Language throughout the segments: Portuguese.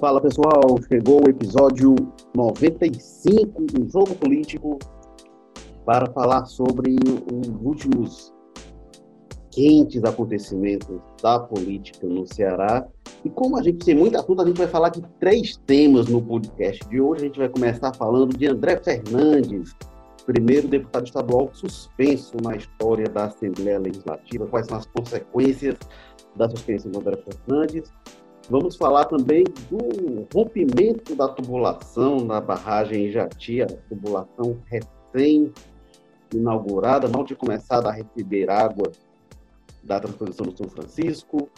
Fala pessoal, chegou o episódio 95 do Jogo Político para falar sobre os últimos quentes acontecimentos da política no Ceará. E como a gente tem muito assunto, a gente vai falar de três temas no podcast de hoje. A gente vai começar falando de André Fernandes, primeiro deputado estadual suspenso na história da Assembleia Legislativa, quais são as consequências da suspensão do André Fernandes. Vamos falar também do rompimento da tubulação na barragem Jati, a tubulação recém-inaugurada, não tinha começado a receber água da transposição do São Francisco.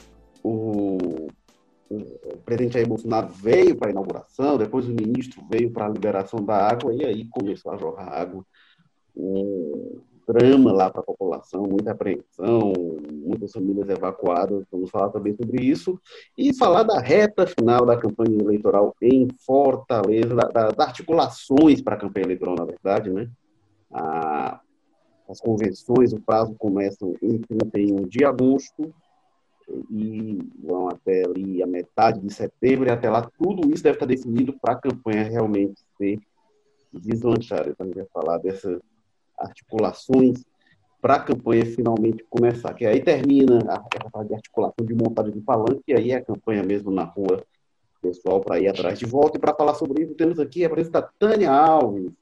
O, o presidente Jair Bolsonaro veio para a inauguração, depois o ministro veio para a liberação da água, e aí começou a jorrar água. Um, drama lá para a população, muita apreensão, muitas famílias evacuadas. Vamos falar também sobre isso e falar da reta final da campanha eleitoral em Fortaleza, da, das articulações para a campanha eleitoral, na verdade, né? A, as convenções, o prazo começa em 31 de agosto e vão até ali a metade de setembro e até lá tudo isso deve estar definido para a campanha realmente ser deslanchada. Então, a gente vai falar dessa articulações para a campanha finalmente começar. Que aí termina a fase de articulação de montagem de palanque, e aí é a campanha mesmo na rua, pessoal, para ir atrás de volta. E para falar sobre isso, temos aqui a presença da Tânia Alves,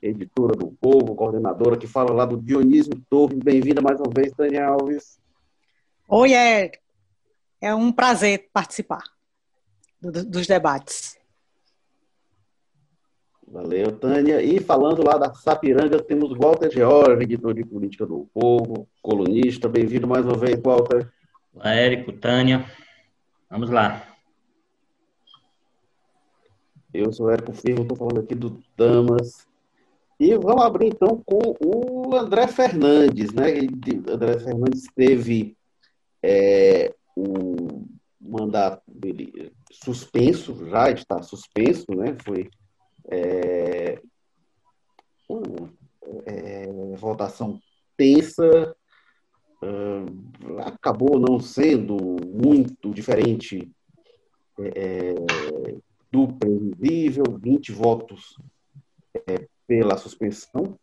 editora do Povo, coordenadora, que fala lá do Dionísio Torres. Bem-vinda mais uma vez, Tânia Alves. Oi, é, é um prazer participar do, dos debates. Valeu, Tânia. E falando lá da Sapiranga, temos Walter George, editor de política do Povo, colunista. Bem-vindo mais uma vez, Walter. Olá, Érico, Tânia. Vamos lá. Eu sou Érico Firmo, estou falando aqui do Damas. E vamos abrir então com o André Fernandes, né? O André Fernandes teve é, o mandato dele suspenso, já está suspenso, né? Foi é, é, votação tensa, uh, acabou não sendo muito diferente é, do previsível, 20 votos é, pela suspensão,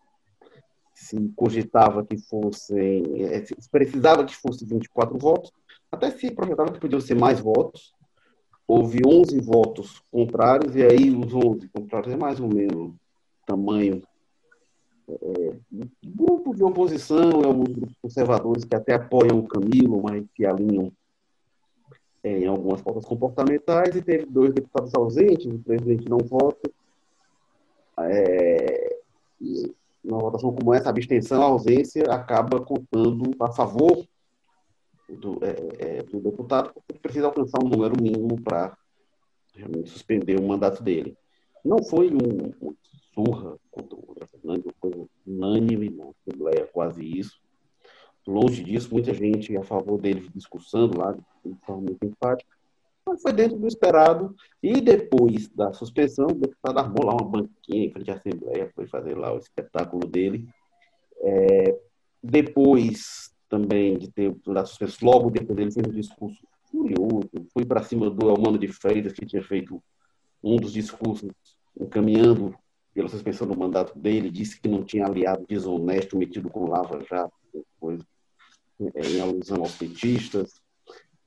se cogitava que fossem, é, se precisava que fosse 24 votos, até se projetava que podiam ser mais votos, houve 11 votos contrários, e aí os 11 contrários é mais ou menos tamanho é, grupo de oposição e alguns grupos conservadores que até apoiam o Camilo, mas que alinham é, em algumas pautas comportamentais, e teve dois deputados ausentes, o presidente não vota. É, e numa votação como essa, a abstenção, a ausência acaba contando a favor do, é, é, do deputado, porque precisa alcançar um número mínimo para realmente suspender o mandato dele. Não foi um, surra contra o André Fernandes, unânime na Assembleia, quase isso. Longe disso, muita gente a favor dele discursando lá, de forma muito empática, mas foi dentro do esperado. E depois da suspensão, o deputado armou lá uma banquinha em frente à Assembleia, foi fazer lá o espetáculo dele. É, depois também de ter da suspensão, logo depois dele fez um discurso furioso, foi para cima do Elmano de Freitas, que tinha feito um dos discursos encaminhando pela suspensão do mandato dele, disse que não tinha aliado desonesto metido com Lava Jato, é, em alusão aos petistas.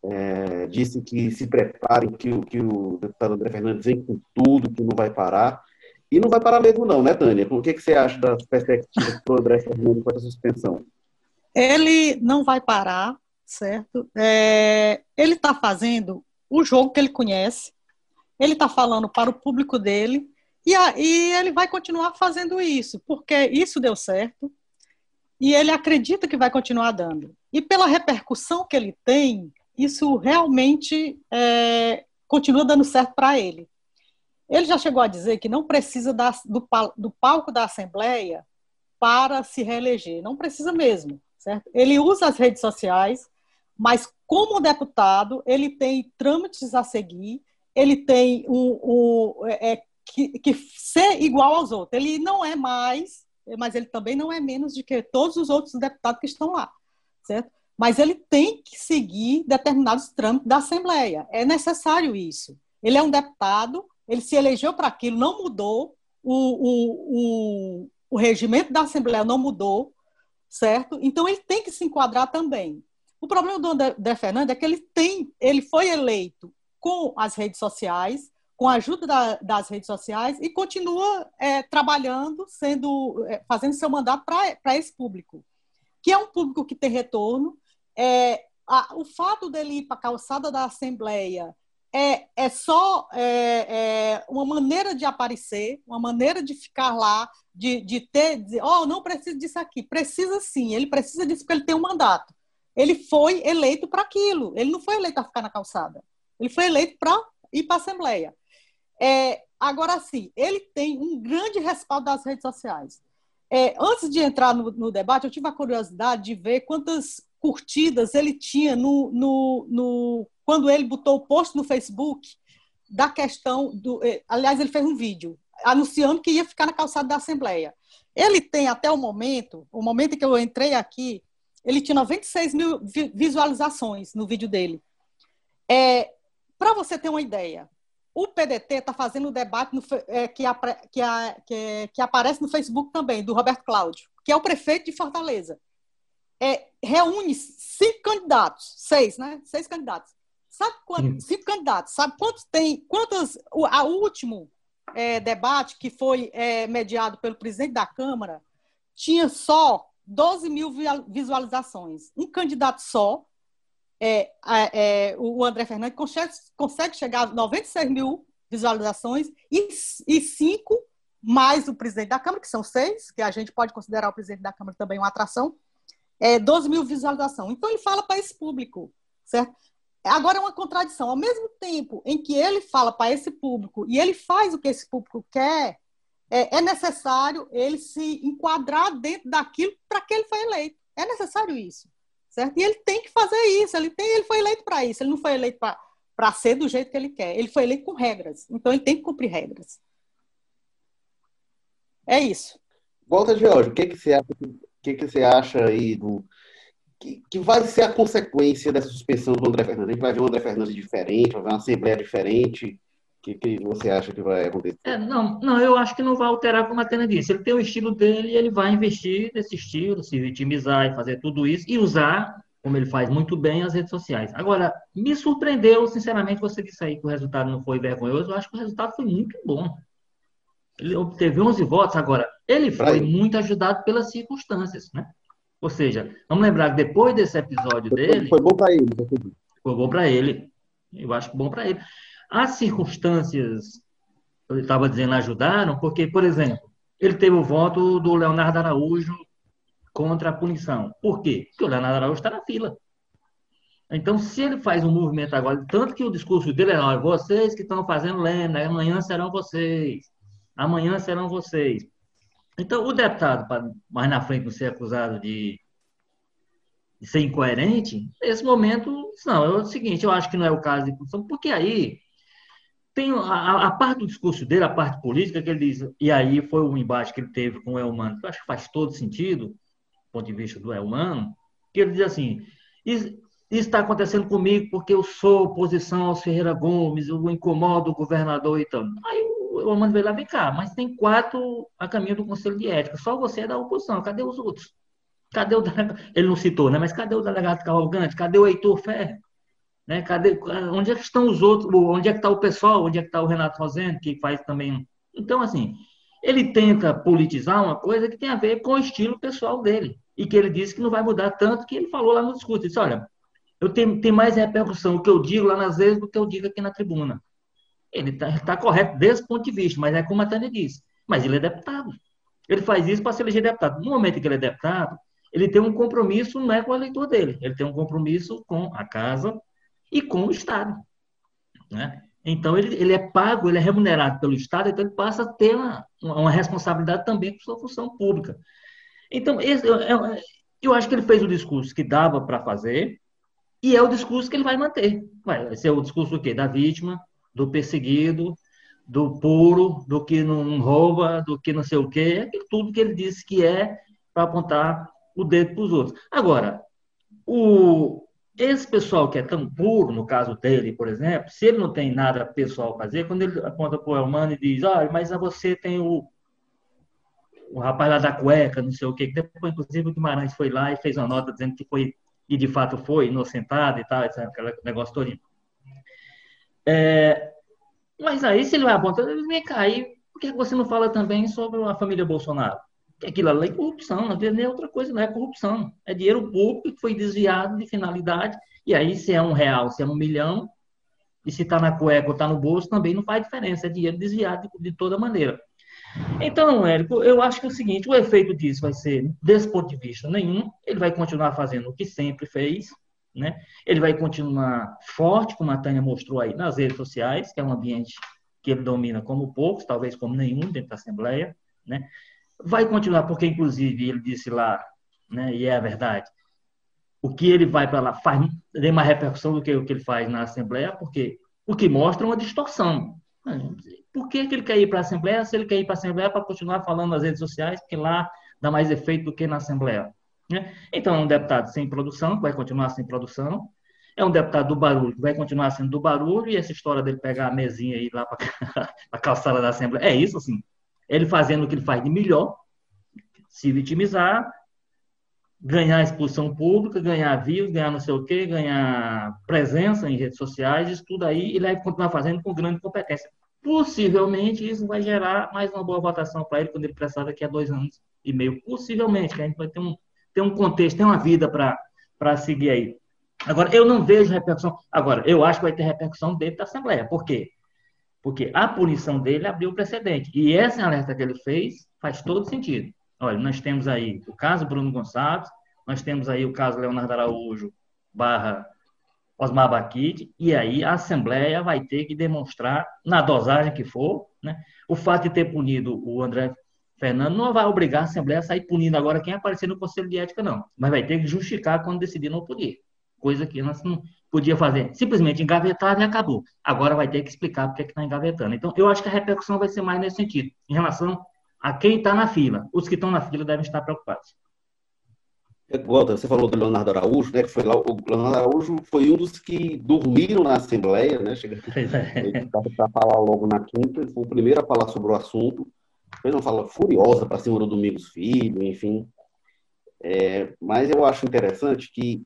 É, disse que se preparem, que, que o deputado André Fernandes vem com tudo, que não vai parar. E não vai parar mesmo não, né, Tânia? O que, que você acha das perspectivas para o André Fernandes com essa suspensão? Ele não vai parar, certo? É, ele está fazendo o jogo que ele conhece, ele está falando para o público dele, e, a, e ele vai continuar fazendo isso, porque isso deu certo, e ele acredita que vai continuar dando. E pela repercussão que ele tem, isso realmente é, continua dando certo para ele. Ele já chegou a dizer que não precisa da, do, do palco da Assembleia para se reeleger. Não precisa mesmo certo? Ele usa as redes sociais, mas como deputado, ele tem trâmites a seguir, ele tem um, um é, é, que, que ser igual aos outros. Ele não é mais, mas ele também não é menos de que todos os outros deputados que estão lá, certo? Mas ele tem que seguir determinados trâmites da Assembleia. É necessário isso. Ele é um deputado, ele se elegeu para aquilo, não mudou, o, o, o, o regimento da Assembleia não mudou, certo? Então ele tem que se enquadrar também. O problema do André Fernandes é que ele tem, ele foi eleito com as redes sociais, com a ajuda da, das redes sociais e continua é, trabalhando, sendo, é, fazendo seu mandato para esse público, que é um público que tem retorno. É, a, o fato dele ir para a calçada da Assembleia é, é só é, é, uma maneira de aparecer, uma maneira de ficar lá, de, de ter, dizer, oh, não preciso disso aqui. Precisa sim, ele precisa disso porque ele tem um mandato. Ele foi eleito para aquilo, ele não foi eleito para ficar na calçada. Ele foi eleito para ir para a Assembleia. É, agora sim, ele tem um grande respaldo das redes sociais. É, antes de entrar no, no, debate, eu tive a curiosidade de ver quantas curtidas ele tinha no, no, no, quando ele botou o post no Facebook da questão do. É, aliás, ele fez um vídeo anunciando que ia ficar na calçada da Assembleia. Ele tem até o momento, o momento em que eu entrei aqui, ele tinha 96 mil visualizações no vídeo dele. É, Para você ter uma ideia, o PDT está fazendo um debate no, é, que, que, que, que, aparece no Facebook também, do Roberto Cláudio, que é o prefeito de Fortaleza. É, reúne cinco candidatos, seis, né? Seis candidatos. Sabe quantos? Cinco candidatos. Sabe quantos tem? Quantos? O a último é, debate que foi é, mediado pelo presidente da Câmara tinha só 12 mil visualizações. Um candidato só, é, é, o André Fernandes, consegue, consegue, chegar a 96 mil visualizações e, e cinco mais o presidente da Câmara, que são seis, que a gente pode considerar o presidente da Câmara também uma atração, é, 12 mil visualizações. Então, ele fala para esse público, certo? Agora é uma contradição. Ao mesmo tempo em que ele fala para esse público e ele faz o que esse público quer, é, é necessário ele se enquadrar dentro daquilo para que ele foi eleito. É necessário isso, certo? E ele tem que fazer isso. Ele, tem, ele foi eleito para isso. Ele não foi eleito para ser do jeito que ele quer. Ele foi eleito com regras. Então ele tem que cumprir regras. É isso. Volta, Jorge. O que, que você acha? O que, que você acha aí do que, que, vai ser a consequência dessa suspensão do André Fernandes? A gente vai ver um André Fernandes diferente, vai ver uma Assembleia diferente. O que, que você acha que vai acontecer? É, não, não, eu acho que não vai alterar como a Tena disse. Ele tem o estilo dele e ele vai investir nesse estilo, se vitimizar e fazer tudo isso e usar, como ele faz muito bem, as redes sociais. Agora, me surpreendeu, sinceramente, você disse aí que o resultado não foi vergonhoso. Eu acho que o resultado foi muito bom. Ele obteve 11 votos. Agora, ele foi muito ajudado pelas circunstâncias, né? Ou seja, vamos lembrar que depois desse episódio dele. Foi bom para ele. Foi bom para ele. Eu acho bom para ele. As circunstâncias, eu estava dizendo, ajudaram, porque, por exemplo, ele teve o voto do Leonardo Araújo contra a punição. Por quê? Porque o Leonardo Araújo está na fila. Então, se ele faz um movimento agora, tanto que o discurso dele é: olha, vocês que estão fazendo lenda, amanhã serão vocês, amanhã serão vocês. Então, o deputado, mais na frente não ser acusado de, de ser incoerente, nesse momento, não, é o seguinte, eu acho que não é o caso de punição, porque aí tem a, a, parte do discurso dele, a parte política, que ele diz, e aí foi o um embate que ele teve com o Elmano, que eu acho que faz todo sentido, do ponto de vista do Elmano, que ele diz assim, isso está acontecendo comigo porque eu sou oposição ao Ferreira Gomes, eu incomodo o governador e tal. Aí o Elmano veio lá, vem cá, mas tem quatro a caminho do Conselho de Ética, só você é da oposição, cadê os outros? Cadê o delegado? Ele não citou, né? Mas cadê o delegado Cavalgante? Cadê o Heitor Ferre? Né? Cadê, onde é que estão os outros? Onde é que está o pessoal? Onde é que está o Renato Rosendo, que faz também. Então, assim, ele tenta politizar uma coisa que tem a ver com o estilo pessoal dele. E que ele disse que não vai mudar tanto que ele falou lá no discurso. Ele disse: olha, eu tenho, tenho mais repercussão o que eu digo lá nas vezes do que eu digo aqui na tribuna. Ele está tá correto desse ponto de vista, mas é como a Tânia disse. Mas ele é deputado. Ele faz isso para se eleger deputado. No momento em que ele é deputado, ele tem um compromisso não é com o eleitor dele, ele tem um compromisso com a casa, e com o Estado. Né? Então, ele, ele é pago, ele é remunerado pelo Estado, então ele passa a ter uma, uma responsabilidade também com sua função pública. Então, esse, eu, eu acho que ele fez o discurso que dava para fazer, e é o discurso que ele vai manter. Vai ser o discurso do quê? Da vítima, do perseguido, do puro, do que não rouba, do que não sei o quê, tudo que ele disse que é para apontar o dedo para os outros. Agora, o, esse pessoal que é tão puro, no caso dele, por exemplo, se ele não tem nada pessoal a fazer, quando ele aponta para o Elmano e diz, olha, mas você tem o, o rapaz lá da cueca, não sei o quê, depois, inclusive, o Guimarães foi lá e fez uma nota dizendo que foi, e de fato foi, inocentado e tal, esse negócio todo. É, mas aí, se ele vai apontar, vem aí, por que você não fala também sobre a família Bolsonaro? que aquilo ali é corrupção, nem é outra coisa, não é corrupção. É dinheiro público que foi desviado de finalidade, e aí se é um real, se é um milhão, e se está na cueca ou está no bolso, também não faz diferença, é dinheiro desviado de, de, toda maneira. Então, Érico, eu acho que é o seguinte, o efeito disso vai ser, desse ponto de vista, nenhum, ele vai continuar fazendo o que sempre fez, né? ele vai continuar forte, como a Tânia mostrou aí, nas redes sociais, que é um ambiente que ele domina como poucos, talvez como nenhum dentro da Assembleia, né? Vai continuar, porque, inclusive, ele disse lá, né, e é a verdade, o que ele vai para lá faz tem mais repercussão do que o que ele faz na Assembleia, porque o que mostra uma distorção. Por que, que ele quer ir para a Assembleia se ele quer ir para a Assembleia para continuar falando nas redes sociais, porque lá dá mais efeito do que na Assembleia? Né? Então, é um deputado sem produção, que vai continuar sem produção, é um deputado do barulho, que vai continuar sendo do barulho, e essa história dele pegar a mesinha ir lá para a calçada da Assembleia, é isso, assim. Ele fazendo o que ele faz de melhor, se vitimizar, ganhar exposição pública, ganhar views, ganhar não sei o quê, ganhar presença em redes sociais, isso tudo aí, ele vai continuar fazendo com grande competência. Possivelmente isso vai gerar mais uma boa votação para ele quando ele prestar daqui a dois anos e meio. Possivelmente, que a gente vai ter um, ter um contexto, ter uma vida para seguir aí. Agora, eu não vejo repercussão. Agora, eu acho que vai ter repercussão dentro da Assembleia. Por quê? Porque a punição dele abriu o precedente. E essa alerta que ele fez faz todo sentido. Olha, nós temos aí o caso Bruno Gonçalves, nós temos aí o caso Leonardo Araújo barra Osmar Baquite, e aí a Assembleia vai ter que demonstrar, na dosagem que for, né, o fato de ter punido o André Fernando não vai obrigar a Assembleia a sair punindo agora quem aparecer no Conselho de Ética, não. Mas vai ter que justificar quando decidir não punir. Coisa que nós não, podia fazer simplesmente engavetado e acabou. Agora vai ter que explicar porque é está engavetando. Então, eu acho que a repercussão vai ser mais nesse sentido, em relação a quem está na fila. Os que estão na fila devem estar preocupados. Walter, você falou do Leonardo Araújo, né? Que foi lá, o Leonardo Araújo foi um dos que dormiram na Assembleia, né? Chega é. para falar logo na quinta, ele foi o primeiro a falar sobre o assunto. Fez uma fala furiosa para cima do Domingos Filho, enfim. É, mas eu acho interessante que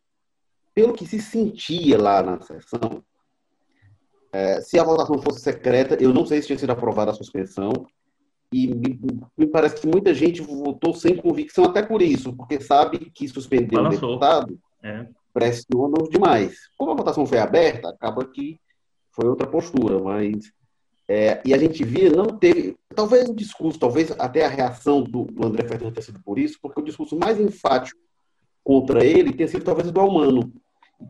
pelo que se sentia lá na sessão, é, se a votação fosse secreta, eu não sei se tinha sido aprovada a suspensão, e me, me, parece que muita gente votou sem convicção até por isso, porque sabe que suspender o deputado é. pressiona demais. Como a votação foi aberta, acaba que foi outra postura, mas é, e a gente via, não teve, talvez o discurso, talvez até a reação do, do André Fernandes tenha sido por isso, porque o discurso mais enfático contra ele tenha sido talvez do Almano.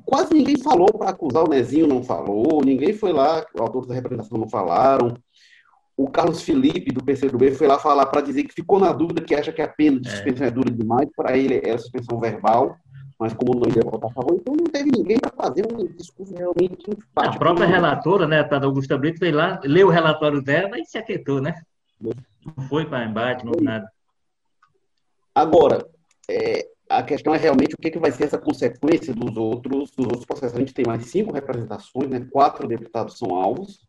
Quase ninguém falou para acusar o Nezinho, não falou, ninguém foi lá, os autores da representação não falaram. O Carlos Felipe, do PCdoB, foi lá falar para dizer que ficou na dúvida, que acha que a pena de é. suspensão é, é dura demais, para ele é suspensão verbal, mas como não ia votar a favor, então não teve ninguém para fazer um discurso realmente enfático. A própria relatora, né, a Augusta Brito, veio lá, leu o relatório dela e se aquietou, né? Não foi para embate, não nada. Agora, é, a questão é realmente o que, que vai ser essa consequência dos outros, dos outros processos. A gente tem mais cinco representações, né? quatro deputados são alvos,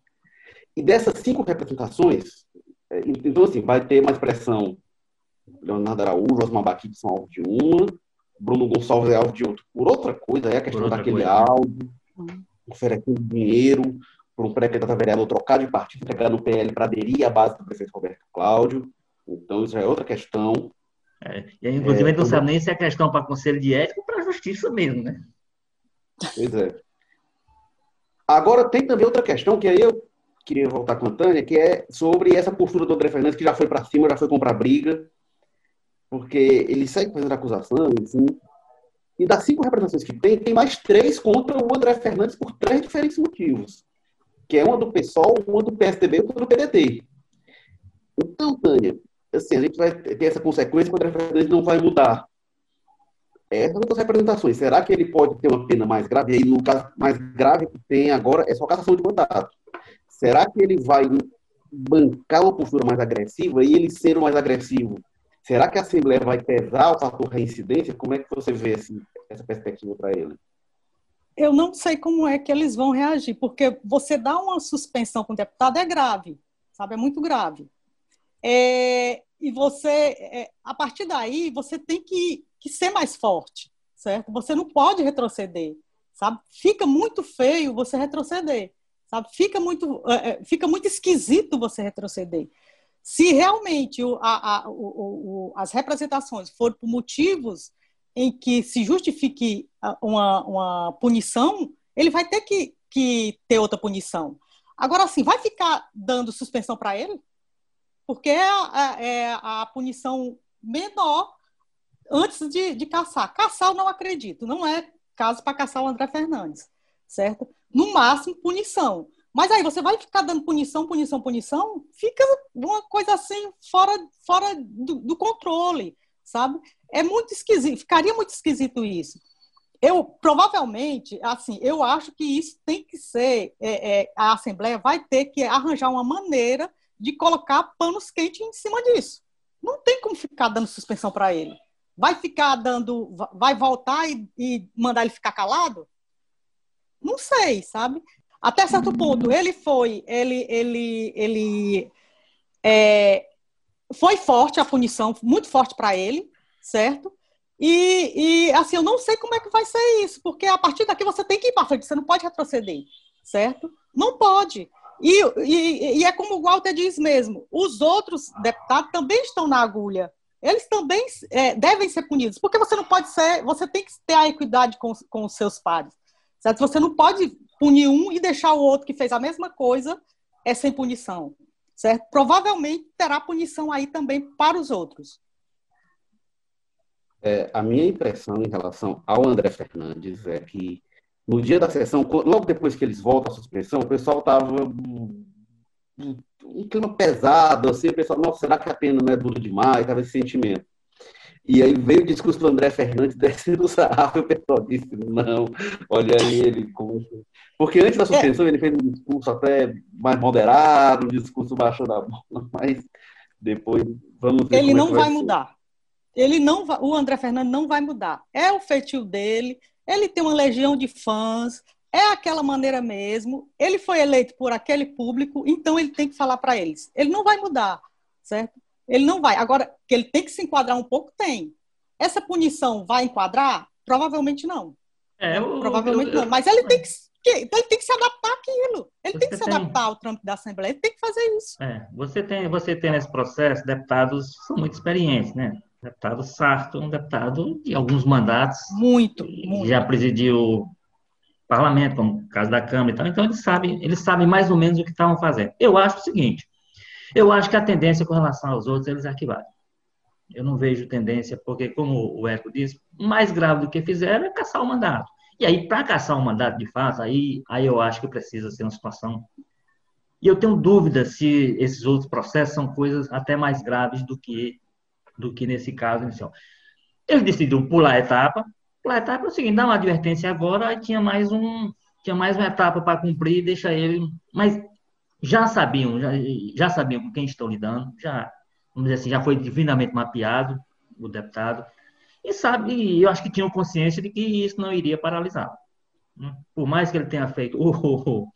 e dessas cinco representações, é, então assim, vai ter mais pressão. Leonardo Araújo, Osmar Baquite são alvo de uma, Bruno Gonçalves é alvo de outro. Por outra coisa, é a questão daquele coisa. áudio, oferecendo dinheiro para um pré-candidato a vereador trocar de partido, pegar no PL para aderir à base do prefeito Roberto Cláudio. Então, isso é outra questão. É, e aí, inclusive, é, não sabe nem se é questão para conselho de ética ou para a justiça mesmo, né? Pois é. Agora, tem também outra questão que aí eu queria voltar com a Tânia, que é sobre essa postura do André Fernandes, que já foi para cima, já foi comprar briga, porque ele segue fazendo acusação, assim, e das cinco representações que tem, tem mais três contra o André Fernandes por três diferentes motivos, que é uma do PSOL, uma do PSDB e outra do PDT. Então, Tânia, assim, a gente vai ter essa consequência quando a representante não vai mudar. Essas outras representações, será que ele pode ter uma pena mais grave? E aí, no caso mais grave que tem agora é só cassação de mandato. Será que ele vai bancar uma postura mais agressiva e ele ser mais agressivo? Será que a Assembleia vai pesar o fator reincidência? Como é que você vê assim, essa perspectiva para ele? eu não sei como é que eles vão reagir, porque você dá uma suspensão com o deputado é grave, sabe? É muito grave. É, e você, é, a partir daí, você tem que, que ser mais forte, certo? Você não pode retroceder, sabe? Fica muito feio você retroceder, sabe? Fica muito, é, é fica muito esquisito você retroceder. Se realmente o, a, a, o, o, as representações forem por motivos em que se justifique uma, uma punição, ele vai ter que, que ter outra punição. Agora, assim, vai ficar dando suspensão para ele? Porque é a, é a, punição menor antes de, de caçar. Caçar eu não acredito, não é caso para caçar o André Fernandes, certo? No máximo, punição. Mas aí você vai ficar dando punição, punição, punição, fica uma coisa assim fora, fora do, do controle, sabe? É muito esquisito, ficaria muito esquisito isso. Eu provavelmente, assim, eu acho que isso tem que ser, é, é, a Assembleia vai ter que arranjar uma maneira de colocar panos quentes em cima disso. Não tem como ficar dando suspensão para ele. Vai ficar dando, vai voltar e, e mandar ele ficar calado? Não sei, sabe? Até certo ponto, ele foi, ele, ele, ele é, foi forte a punição, muito forte para ele, certo? E, e, assim, eu não sei como é que vai ser isso, porque a partir daqui você tem que ir para frente, você não pode retroceder, certo? Não pode. E, e, e, é como o Walter diz mesmo, os outros deputados também estão na agulha. Eles também é, devem ser punidos, porque você não pode ser, você tem que ter a equidade com, com os seus pares. Certo? Você não pode punir um e deixar o outro que fez a mesma coisa é sem punição. Certo? Provavelmente terá punição aí também para os outros. É, a minha impressão em relação ao André Fernandes é que no dia da sessão, logo depois que eles voltam à suspensão, o pessoal estava um clima pesado, assim, o pessoal, nossa, será que a pena não é dura demais? Estava esse sentimento. E aí veio o discurso do André Fernandes descendo o sarrafo, e o pessoal disse, não, olha ele. Como... Porque antes da suspensão é. ele fez um discurso até mais moderado, um discurso baixou da bola, mas depois vamos ver. Ele é não vai, vai mudar. Ele não vai, o André Fernandes não vai mudar. É o feitio dele, ele tem uma legião de fãs, é aquela maneira mesmo. Ele foi eleito por aquele público, então ele tem que falar para eles. Ele não vai mudar, certo? Ele não vai. Agora, que ele tem que se enquadrar um pouco, tem. Essa punição vai enquadrar? Provavelmente não. É, eu, Provavelmente eu, eu, não. Mas ele tem que, ele tem que se adaptar àquilo. Ele tem que se tem... adaptar ao trâmite da Assembleia. Ele tem que fazer isso. É, você tem, você tem nesse processo deputados são muito experientes, né? Deputado Sarto, um deputado de alguns mandatos. Muito, muito. Já presidiu parlamento, como o caso da Câmara e tal. Então, eles sabem, eles sabem mais ou menos o que estavam fazendo. Eu acho o seguinte, eu acho que a tendência com relação aos outros, eles arquivaram. Eu não vejo tendência, porque, como o Eco disse, mais grave do que fizeram é caçar o mandato. E aí, para caçar o mandato de fato, aí, aí eu acho que precisa ser uma situação. E eu tenho dúvida se esses outros processos são coisas até mais graves do que, do que nesse caso inicial. Eles decidiram pular a etapa. Pular a etapa é o seguinte: dá uma advertência agora, aí tinha mais um. Tinha mais uma etapa para cumprir, deixa ele. Mas já sabiam, já, já sabiam com quem estão lidando, já, vamos dizer assim, já foi divinamente mapeado o deputado, e sabe, eu acho que tinham consciência de que isso não iria paralisar. Né? Por mais que ele tenha feito. Oh, oh, oh.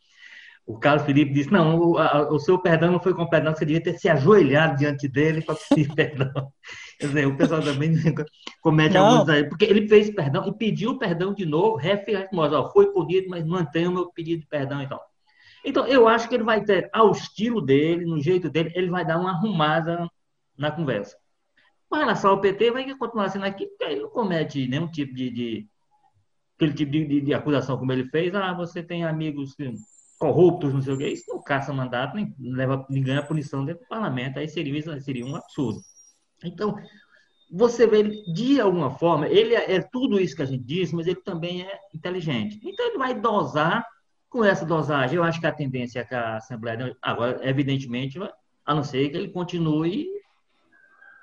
O Carlos Felipe disse: não, o, a, o, seu perdão não foi completo, não, você devia ter se ajoelhado diante dele para pedir perdão. Quer dizer, o pessoal também comete não. alguns aí, porque ele fez perdão e pediu perdão de novo, reafirmou: foi punido, mas mantenha o meu pedido de perdão então. Então, eu acho que ele vai ter, ao estilo dele, no jeito dele, ele vai dar uma arrumada na conversa. Com relação ao PT, vai continuar sendo aqui, porque ele não comete nenhum tipo de, de aquele tipo de, de, de, acusação como ele fez. Ah, você tem amigos corruptos, não sei o quê. Isso não caça mandato, nem, leva, nem ganha punição dentro do parlamento. Aí seria, seria um absurdo. Então, você vê de alguma forma, ele é, é tudo isso que a gente diz, mas ele também é inteligente. Então, ele vai dosar com essa dosagem, eu acho que a tendência é que a Assembleia. Agora, evidentemente, a não ser que ele continue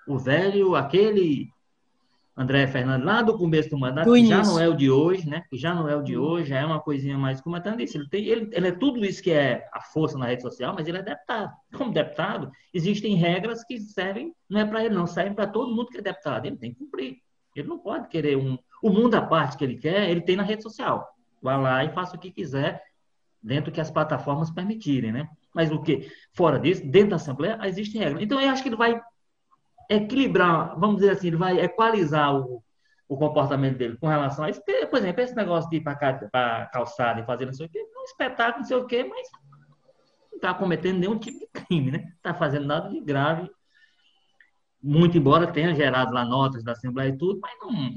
o velho, aquele André Fernandes, lá do começo do mandato, do que já não é o de hoje, né? Que já não é o de hum. hoje, já é uma coisinha mais. Como a disse, ele, tem, ele, ele é tudo isso que é a força na rede social, mas ele é deputado. Como deputado, existem regras que servem, não é para ele, não, servem para todo mundo que é deputado. Ele tem que cumprir. Ele não pode querer um. O mundo à parte que ele quer, ele tem na rede social vá lá e faça o que quiser dentro que as plataformas permitirem, né? Mas o que fora disso, dentro da Assembleia, existem regras. Então, eu acho que ele vai equilibrar, vamos dizer assim, ele vai equalizar o, o comportamento dele com relação a isso. Porque, por exemplo, esse negócio de ir para calçada e fazer não sei o quê, é um espetáculo, não sei o quê, mas não está cometendo nenhum tipo de crime, né? Não está fazendo nada de grave. Muito embora tenha gerado lá notas da Assembleia e tudo, mas não.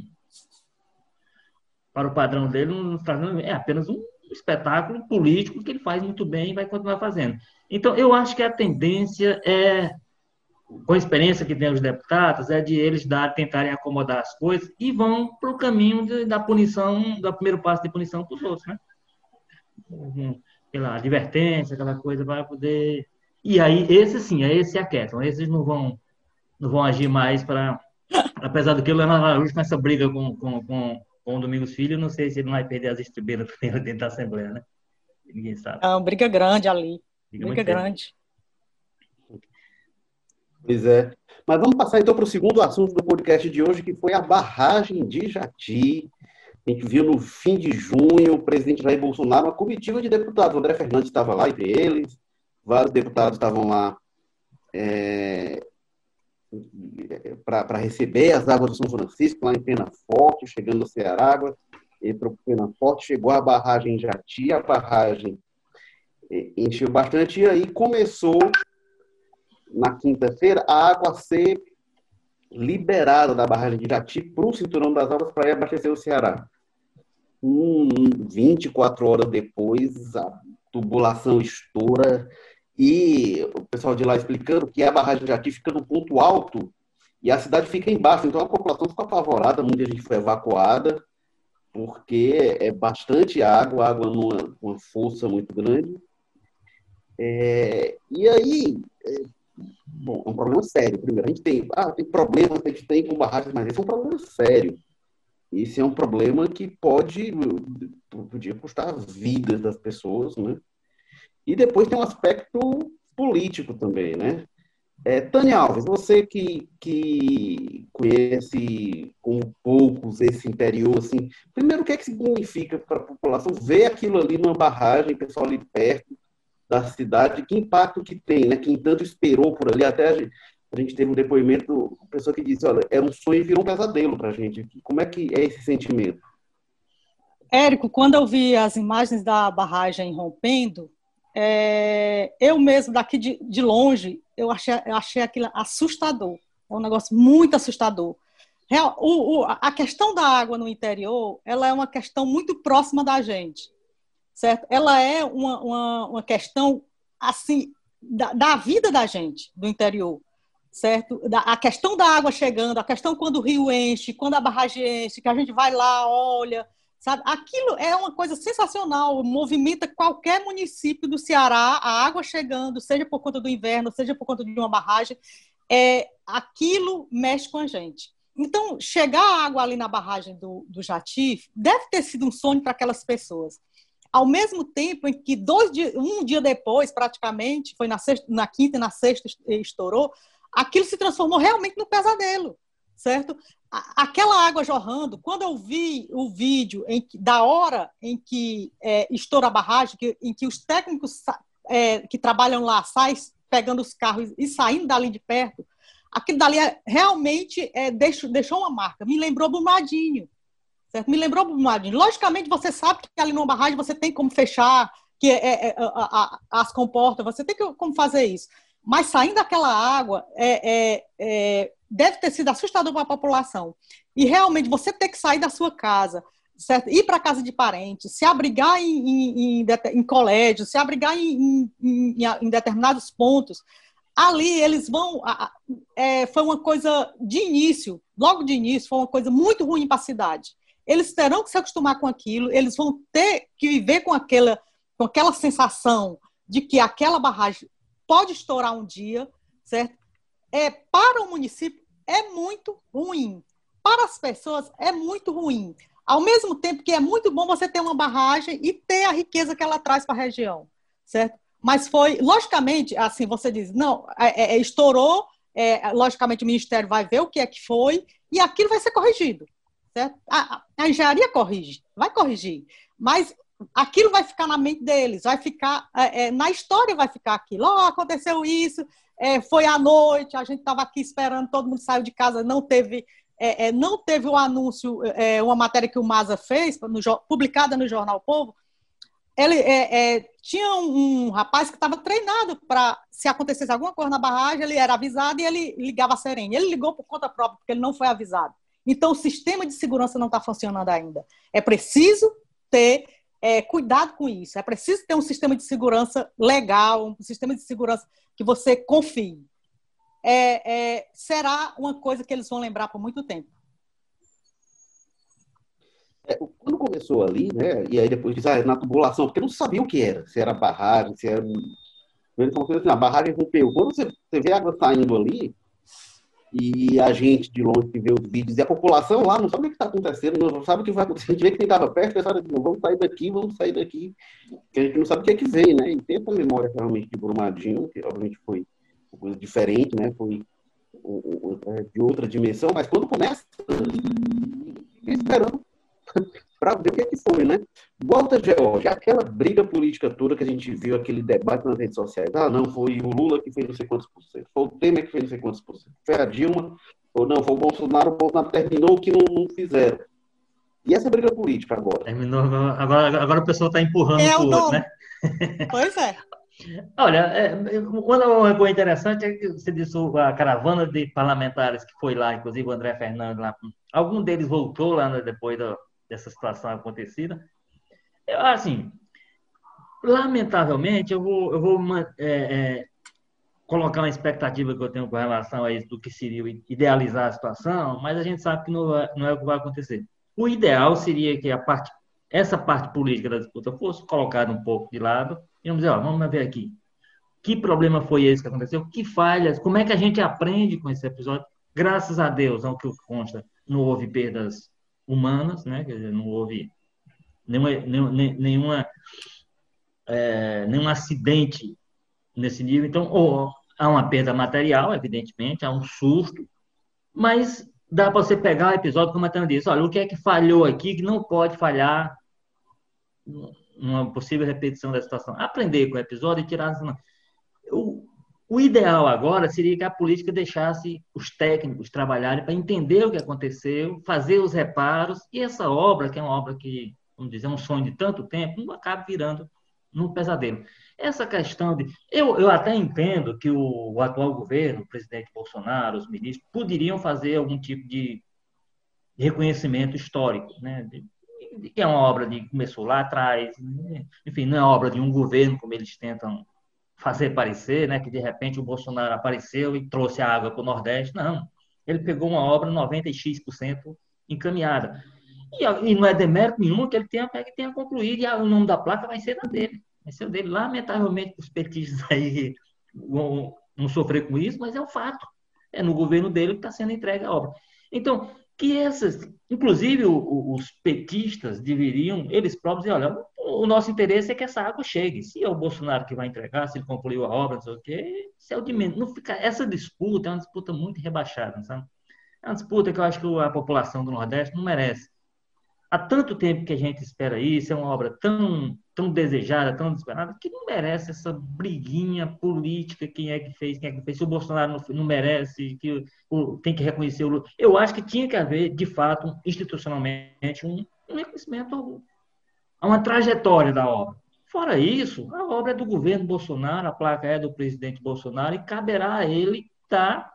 Para o padrão dele, não está é apenas um espetáculo político que ele faz muito bem e vai continuar fazendo. Então, eu acho que a tendência é com a experiência que tem os deputados, é de eles dar, tentarem acomodar as coisas e vão para o caminho de, da punição, do primeiro passo de punição para os outros, né? Pela advertência, aquela coisa, vai poder. E aí, esse sim, é esse aquietam. Esses não vão, não vão agir mais para. Apesar do que o Leonardo Araújo com essa briga com, com, com, com o Domingos Filho, não sei se ele não vai perder as estribeiras dentro da Assembleia, né? Ninguém sabe. É uma briga grande ali. Briga, briga grande. Pois é. Mas vamos passar então para o segundo assunto do podcast de hoje, que foi a barragem de Jati. A gente viu no fim de junho o presidente Jair Bolsonaro, uma comitiva de deputados. O André Fernandes estava lá entre eles, vários deputados estavam lá é, para receber as águas do São Francisco, lá em Pena Forte, chegando no Ceará. E para o Pena Forte chegou a barragem em Jati, a barragem encheu bastante, e aí começou na quinta-feira, a água ser liberada da barragem de Irati para o cinturão das águas para abastecer o Ceará. Hum, 24 horas depois, a tubulação estoura e o pessoal de lá explicando que a barragem de Irati fica no ponto alto e a cidade fica embaixo. Então a população ficou apavorada, muita gente foi evacuada porque é bastante água, água numa, numa força muito grande. É, e aí, é, Bom, é um problema sério. Primeiro, a gente tem, ah, tem problemas que a gente tem com barragens, mas esse é um problema sério. Esse é um problema que pode, podia custar vidas das pessoas, né? E depois tem um aspecto político também, né? É, Tânia Alves, você que, que conhece com poucos esse interior, assim, primeiro, o que é que significa para a população ver aquilo ali numa barragem, pessoal ali perto, da cidade, que impacto que tem, né? Quem tanto esperou por ali, até a gente, a gente teve um depoimento, uma pessoa que disse, olha, era um sonho e virou um pesadelo para a gente. Como é que é esse sentimento? Érico, quando eu vi as imagens da barragem rompendo, é, eu mesmo, daqui de, de longe, eu achei, eu achei aquilo assustador. É um negócio muito assustador. Real, o, o, a questão da água no interior, ela é uma questão muito próxima da gente certo? Ela é uma, uma, uma questão, assim, da, da, vida da gente, do interior, certo? Da, a questão da água chegando, a questão quando o rio enche, quando a barragem enche, que a gente vai lá, olha, sabe? Aquilo é uma coisa sensacional, movimenta qualquer município do Ceará, a água chegando, seja por conta do inverno, seja por conta de uma barragem, é, aquilo mexe com a gente. Então, chegar a água ali na barragem do, do Jati deve ter sido um sonho para aquelas pessoas ao mesmo tempo em que dois dias, um dia depois, praticamente, foi na, sexta, na quinta e na sexta estourou, aquilo se transformou realmente no pesadelo, certo? Aquela água jorrando, quando eu vi o vídeo que, da hora em que é, estoura a barragem, que, em que os técnicos é, que trabalham lá saem pegando os carros e saindo dali de perto, aquilo dali é, realmente é, deixou, deixou uma marca. Me lembrou Brumadinho, Certo? Me lembrou Brumadinho. Logicamente, você sabe que ali numa barragem você tem como fechar que é, é, a, a, as comportas, você tem que, como fazer isso. Mas saindo daquela água, é deve ter sido assustador para a população. E realmente, você ter que sair da sua casa, certo? ir para a casa de parentes, se abrigar em, em, em, em colégio, se abrigar em, em, determinados pontos, ali eles vão. É, foi uma coisa de início, logo de início, foi uma coisa muito ruim para a cidade eles terão que se acostumar com aquilo, eles vão ter que viver com aquela, com aquela sensação de que aquela barragem pode estourar um dia, certo? É, para o município é muito ruim. Para as pessoas é muito ruim. Ao mesmo tempo que é muito bom você ter uma barragem e ter a riqueza que ela traz para a região, certo? Mas foi, logicamente, assim, você diz, não, é, é, estourou, é, logicamente o Ministério vai ver o que é que foi e aquilo vai ser corrigido certo? A, a engenharia corrige, vai corrigir, mas aquilo vai ficar na mente deles, vai ficar é, é na história vai ficar aquilo. Oh, aconteceu isso, é, foi à noite, a gente estava aqui esperando, todo mundo saiu de casa, não teve é, é não teve o um anúncio, é, uma matéria que o Maza fez, no, publicada no jornal Povo. Ele tinha um, um, rapaz que estava treinado para, se acontecesse alguma coisa na barragem, ele era avisado e ele ligava a serene. Ele ligou por conta própria, porque ele não foi avisado. Então, o sistema de segurança não está funcionando ainda. É preciso ter é, cuidado com isso. É preciso ter um sistema de segurança legal, um sistema de segurança que você confie. É, é, será uma coisa que eles vão lembrar por muito tempo. É, quando começou ali, né, e aí depois diz, ah, na tubulação, porque não sabia o que era, se era barragem, se era. Assim, a barragem rompeu. Quando você, você vê a água saindo ali, e a gente de longe que vê os vídeos, e a população lá não sabe o que está acontecendo, não sabe o que vai acontecer. A gente vê que quem estava perto, pensaram, vamos sair daqui, vamos sair daqui, que a gente não sabe o que é que veio, né? E tem essa memória realmente de Brumadinho, que obviamente foi uma coisa diferente, né? Foi é, de outra dimensão, mas quando começa, esperando para ver o que, é que foi, né? Volta, George, aquela briga política toda que a gente viu, aquele debate nas redes sociais. Ah, não, foi o Lula que fez não sei quantos por cento, foi o Temer que fez não sei quantos por cento, foi a Dilma, ou não, foi o Bolsonaro, o Bolsonaro terminou o que não, não fizeram. E essa briga política agora? Terminou, agora, agora o pessoal está empurrando é o outro, né? Pois é. Olha, é, uma coisa interessante é que você disse a caravana de parlamentares que foi lá, inclusive o André Fernandes lá, algum deles voltou lá né, depois do, dessa situação acontecida. Eu, assim, lamentavelmente, eu vou, eu vou é, é, colocar uma expectativa que eu tenho com relação a isso, do que seria idealizar a situação, mas a gente sabe que não não é o que vai acontecer. O ideal seria que a parte, essa parte política da disputa fosse colocada um pouco de lado e vamos dizer, ó, vamos ver aqui. Que problema foi esse que aconteceu? Que falhas? Como é que a gente aprende com esse episódio? Graças a Deus, ao que consta, não houve perdas humanas, né? Quer dizer, não houve nenhuma, nenhuma, é, nenhum acidente nesse nível. Então, ou, há uma perda material, evidentemente, há um susto, mas dá para você pegar o episódio como a Tana disse, olha, o que é que falhou aqui que não pode falhar numa possível repetição da situação. Aprender com o episódio e tirar as... O, o ideal agora seria que a política deixasse os técnicos trabalharem para entender o que aconteceu, fazer os reparos, e essa obra, que é uma obra que, vamos dizer, é um sonho de tanto tempo, não acabe virando num pesadelo. Essa questão de. Eu, eu até entendo que o, o atual governo, o presidente Bolsonaro, os ministros, poderiam fazer algum tipo de reconhecimento histórico, né? Que é uma obra que começou lá atrás, enfim, não é obra de um governo, como eles tentam fazer parecer, né, que de repente o Bolsonaro apareceu e trouxe a água para o Nordeste. Não. Ele pegou uma obra 96% encaminhada. E, e, não é demérito nenhum que ele tenha, que tenha concluído, e a, o nome da placa vai ser na dele. Vai ser o dele. Lamentavelmente, os petistas aí vão, vão sofrer com isso, mas é um fato. É no governo dele que está sendo entregue a obra. Então, que essas, inclusive os petistas deveriam, eles próprios, dizer, olha, o nosso interesse é que essa água chegue. Se é o Bolsonaro que vai entregar, se ele concluiu a obra, não sei o quê, se é o de menos. Não fica, essa disputa é uma disputa muito rebaixada, sabe? É uma disputa que eu acho que a população do Nordeste não merece. Há tanto tempo que a gente espera isso, é uma obra tão, tão desejada, tão desesperada, que não merece essa briguinha política, quem é que fez, quem é que fez, se o Bolsonaro não, não merece, que o, tem que reconhecer o Lula. Eu acho que tinha que haver, de fato, institucionalmente, um, um reconhecimento a uma trajetória da obra. Fora isso, a obra é do governo Bolsonaro, a placa é do presidente Bolsonaro e caberá a ele dar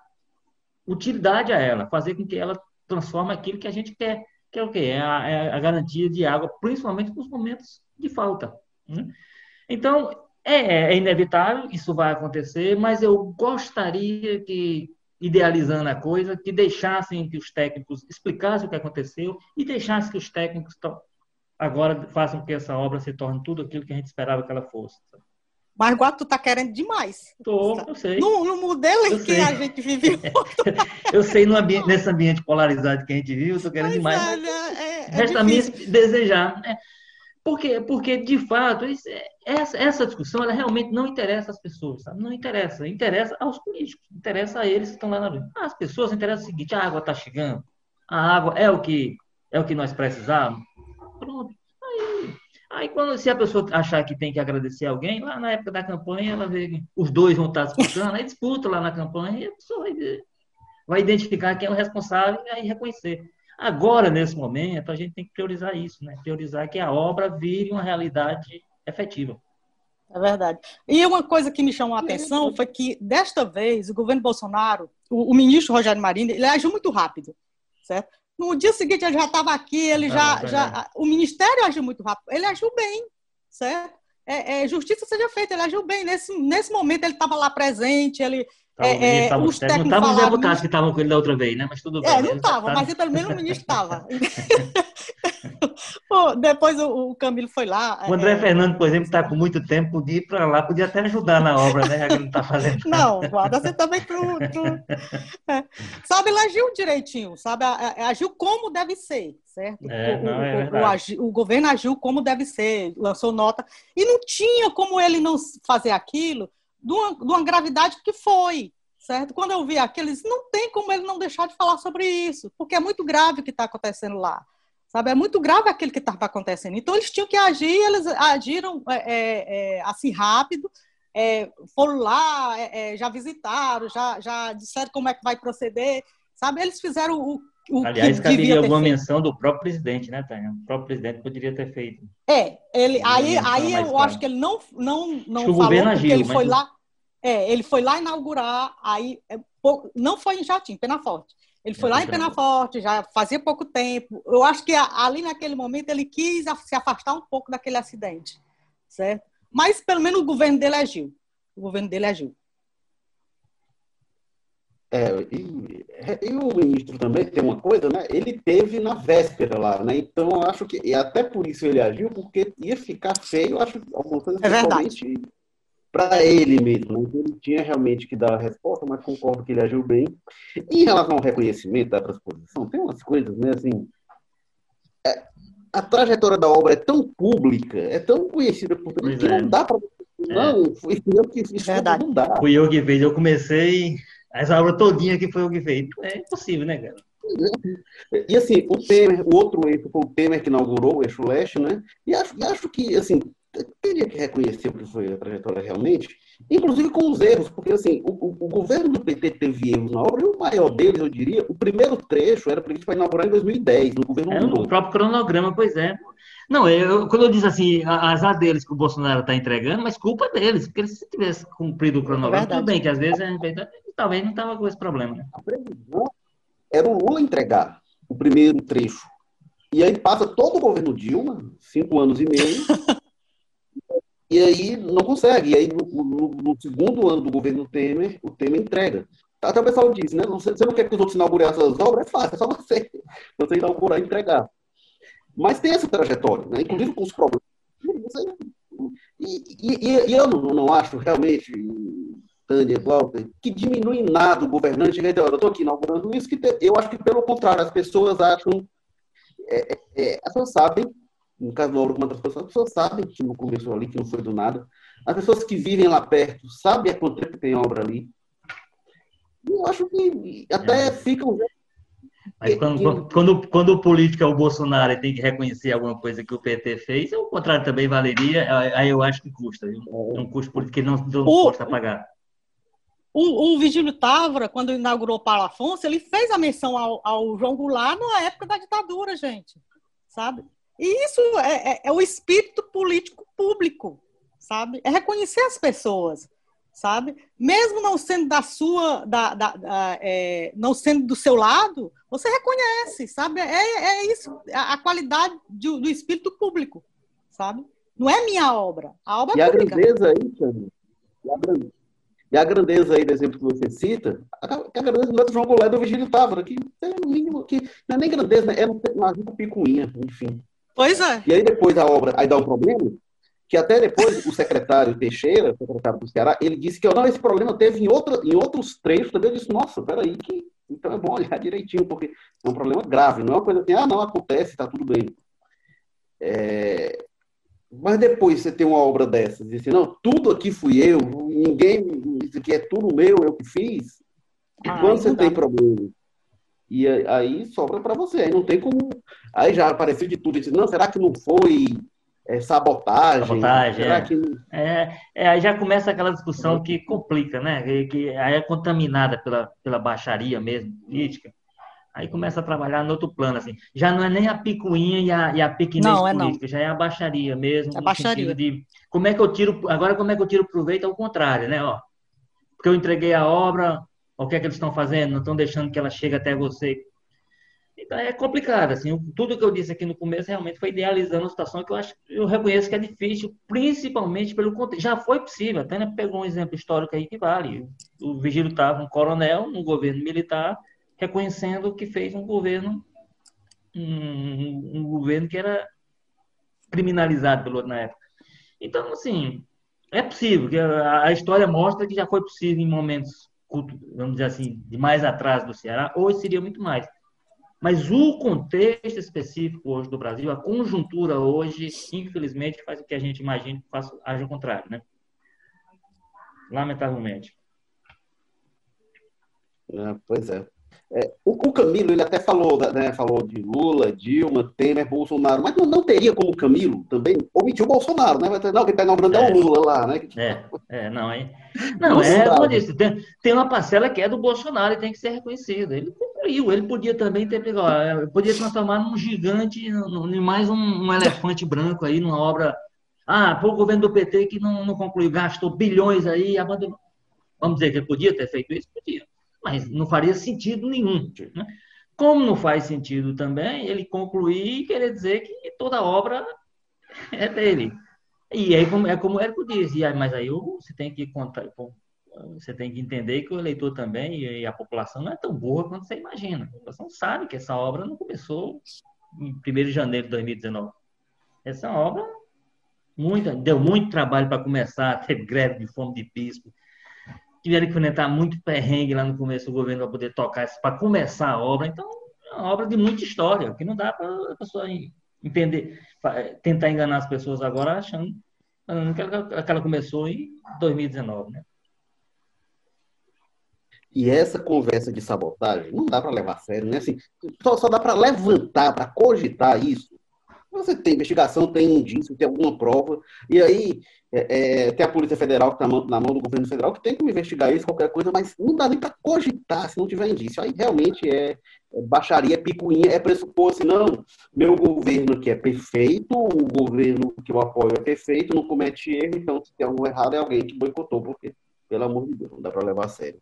utilidade a ela, fazer com que ela transforme aquilo que a gente quer, que é o quê? É a, é a garantia de água, principalmente nos momentos de falta. Né? Então, é, é, inevitável, isso vai acontecer, mas eu gostaria que, idealizando a coisa, que deixassem que os técnicos explicassem o que aconteceu e deixassem que os técnicos agora façam com que essa obra se torne tudo aquilo que a gente esperava que ela fosse. Mas agora tu tá querendo demais. Tô, eu sei. No, no modelo eu em sei. que a gente vive. eu sei, ambiente, nesse ambiente polarizado que a gente vive, eu tô querendo mas, demais. Olha, é, é Resta a mim desejar. Né? Porque, porque, de fato, isso, é, essa, essa discussão ela realmente não interessa às pessoas, sabe? Não interessa. Interessa aos políticos, interessa a eles que estão lá na rua. As pessoas interessam o seguinte: a água está chegando, a água é o que É o que nós precisamos? Pronto. Aí, aí quando, se a pessoa achar que tem que agradecer alguém, lá na época da campanha, ela vê que os dois vão estar disputando, aí disputa lá na campanha e a pessoa vai, vai identificar quem é o responsável e aí reconhecer. Agora, nesse momento, a gente tem que priorizar isso, né? Priorizar que a obra vire uma realidade efetiva. É verdade. E uma coisa que me chamou a atenção foi que, desta vez, o governo Bolsonaro, o, o ministro Rogério Marinho, ele agiu muito rápido, certo? No dia seguinte, ele já estava aqui, ele já, ah, já... O ministério agiu muito rápido. Ele agiu bem, certo? É, é, justiça seja feita, ele agiu bem. Nesse, nesse momento, ele estava lá presente, ele Tava, é, é, os técnicos não estavam os deputados que estavam com ele da outra vez, né? Mas tudo bem. É, não estava, mas pelo menos o ministro estava. depois o, o, Camilo foi lá. O André é... Fernando, por exemplo, está com muito tempo, podia ir para lá, podia até ajudar na obra, né? Já que não está fazendo. Não, guarda, você também. Tu, tu... É. Sabe, ele agiu direitinho, sabe? Agiu como deve ser, certo? É, o, não, é o, o, governo agiu como deve ser, lançou nota. E não tinha como ele não fazer aquilo de uma, de uma gravidade que foi, certo? Quando eu vi aqueles, não tem como ele não deixar de falar sobre isso, porque é muito grave o que está acontecendo lá, sabe? É muito grave aquilo que estava acontecendo. Então eles tinham que agir, eles agiram é, é, é assim rápido, é, foram lá, é, é, já visitaram, já, já disseram como é que vai proceder, sabe? Eles fizeram o, o Aliás, caberia alguma feito. menção do próprio presidente, né, Tânia? O próprio presidente poderia ter feito. É, ele, aí, aí eu acho que ele não, não, não falou, porque agiu, ele foi lá. É, ele foi lá inaugurar, aí é, não foi em Jatim, Penaforte. Ele foi é, lá em Penaforte, já fazia pouco tempo. Eu acho que ali naquele momento ele quis se afastar um pouco daquele acidente, certo? Mas pelo menos o governo dele agiu. O governo dele agiu. É, e, e, o ministro também tem uma coisa, né? Ele teve na véspera lá, né? Então eu acho que e até por isso ele agiu, porque ia ficar feio, eu acho alguma coisa é verdade. para ele mesmo. Né? Ele tinha realmente que dar a resposta, mas concordo que ele agiu bem. E em relação ao reconhecimento da transposição, tem umas coisas, né? Assim, é, a trajetória da obra é tão pública, é tão conhecida por todos que é. não dá para é. não, fui eu que fiz, Verdade. não dá. Fui eu que fiz, eu comecei essa obra todinha que foi o que fez. É impossível, né, cara? E assim, o Temer, o outro eixo foi o Temer que inaugurou o eixo leste, né? E acho, e acho que, assim, teria que reconhecer o que foi a trajetória realmente, inclusive com os erros, porque assim, o, o, o, governo do PT teve erros na obra, e o maior deles, eu diria, o primeiro trecho era previsto para inaugurar em 2010, no governo É o próprio cronograma, pois é. Não, eu, quando eu disse assim, azar deles que o Bolsonaro está entregando, mas culpa deles, porque se tivesse cumprido o cronograma, é tudo bem, que às vezes é verdade, talvez não estava com esse problema. Né? A previsão era o Lula entregar o primeiro trecho. E aí passa todo o governo Dilma, cinco anos e meio, e aí não consegue. E aí, no, no, no, segundo ano do governo Temer, o Temer entrega. Até o pessoal disse, né? Você, você não quer que os outros inaugurem essas obras? É fácil, é só você, você inaugurar e entregar. Mas tem essa trajetória, né? inclusive com os problemas. E, e, e eu não, não acho realmente Tânia, Walter, que diminui nada o governante. Eu estou aqui inaugurando isso, que eu acho que, pelo contrário, as pessoas acham. É, é, é, as pessoas sabem, no caso do Ouro com outras pessoas, as pessoas sabem que não começou ali, que não foi do nada. As pessoas que vivem lá perto sabem há quanto tempo tem obra ali. Eu acho que até é. ficam. Mas quando, quando, quando o político é o Bolsonaro e tem que reconhecer alguma coisa que o PT fez, o contrário também valeria, aí eu acho que custa. É um custo político que não, não o, possa pagar. O, o Vigílio Távora, quando inaugurou o Paulo Afonso, ele fez a menção ao, ao João Goulart na época da ditadura, gente. Sabe? E isso é, é, é o espírito político público, sabe? É reconhecer as pessoas, sabe? Mesmo não sendo da sua, da, da, da é, não sendo do seu lado, você reconhece, sabe? É, é isso, a, a qualidade do, do espírito público, sabe? Não é minha obra, a obra e é pública. A grandeza aí, Sandra, e a grandeza aí do exemplo que você cita, a, a grandeza do João Goulart do Vigílio Távora, que é o mínimo, que não é nem grandeza, né? é uma picuinha, enfim. Pois é. E aí depois a obra, aí dá um problema, que até depois o secretário Teixeira, secretário do Ceará, ele disse que não, esse problema teve em, outra, em outros trechos também. Eu disse, nossa, peraí, que, então é bom olhar direitinho, porque é um problema grave, não é uma coisa assim, ah, não, acontece, está tudo bem. É, mas depois você tem uma obra dessas, e assim, não, tudo aqui fui eu, ninguém, isso aqui é tudo meu, eu que fiz. E ah, quando você tem problema, E aí sobra para você. Aí não tem como. Aí já apareceu de tudo. Disse, não, será que não foi é, sabotagem? Sabotagem, será é. Que... É, é, aí já começa aquela discussão que complica, né? Que, que aí é contaminada pela, pela baixaria mesmo, política. Aí começa a trabalhar no outro plano, assim. Já não é nem a picuinha e a, e a pequenez não, é política, não. já é a baixaria mesmo. É a baixaria. De, como é que eu tiro, agora como é que eu tiro proveito ao contrário, né? Ó, porque eu entreguei a obra, o que é que eles estão fazendo? Não estão deixando que ela chegue até você. Então é complicado, assim. Tudo que eu disse aqui no começo realmente foi idealizando a situação que eu acho, eu reconheço que é difícil, principalmente pelo contexto. Já foi possível, até pegou um exemplo histórico aí que vale. O Vigílio estava um coronel no governo militar reconhecendo que fez um governo um, um governo que era criminalizado pelo outro na época. Então, assim, é possível, que a, história mostra que já foi possível em momentos, vamos dizer assim, de mais atrás do Ceará, hoje seria muito mais. Mas o contexto específico hoje do Brasil, a conjuntura hoje, infelizmente, faz o que a gente imagina que faça, haja o contrário, né? Lamentavelmente. É, pois é. É, o, o, Camilo, ele até falou, né, falou de Lula, Dilma, Temer, Bolsonaro, mas não, não teria como Camilo também omitir o Bolsonaro, né? Vai ter, não, quem está inaugurando é, é o Lula lá, né? É, é não, aí. Não, é, como eu disse, tem, tem uma parcela que é do Bolsonaro e tem que ser reconhecida. Ele concluiu, ele podia também ter pegado, podia transformar num gigante, em mais um, um, elefante branco aí, numa obra. Ah, para o governo do PT que não, não concluiu, gastou bilhões aí, abandonou. Vamos dizer que ele podia ter feito isso? Podia mas não faria sentido nenhum. Né? Como não faz sentido também ele concluir e querer dizer que toda obra é dele. E aí é como o Érico disse, mas aí você tem que contar, você tem que entender que o eleitor também e a população não é tão boa quanto você imagina. A população sabe que essa obra não começou em 1 de janeiro de 2019. Essa obra muita, deu muito trabalho para começar, teve greve de fome de bispo, tiveram que enfrentar muito perrengue lá no começo do governo para poder tocar para começar a obra. Então, é uma obra de muita história, que não dá para a pessoa entender, tentar enganar as pessoas agora achando que ela começou em 2019, né? E essa conversa de sabotagem não dá para levar a sério, né? Assim, só, só dá para levantar, para cogitar isso. Você tem investigação, tem indício, tem alguma prova, e aí é, é, tem a Polícia Federal que está na mão do governo federal que tem que investigar isso, qualquer coisa, mas não dá nem para cogitar se não tiver indício. Aí realmente é, é baixaria, é picuinha, é pressupor assim, não, meu governo que é perfeito, o governo que eu apoio é perfeito, não comete erro, então se tem algo errado é alguém que boicotou, porque, pelo amor de Deus, não dá para levar a sério.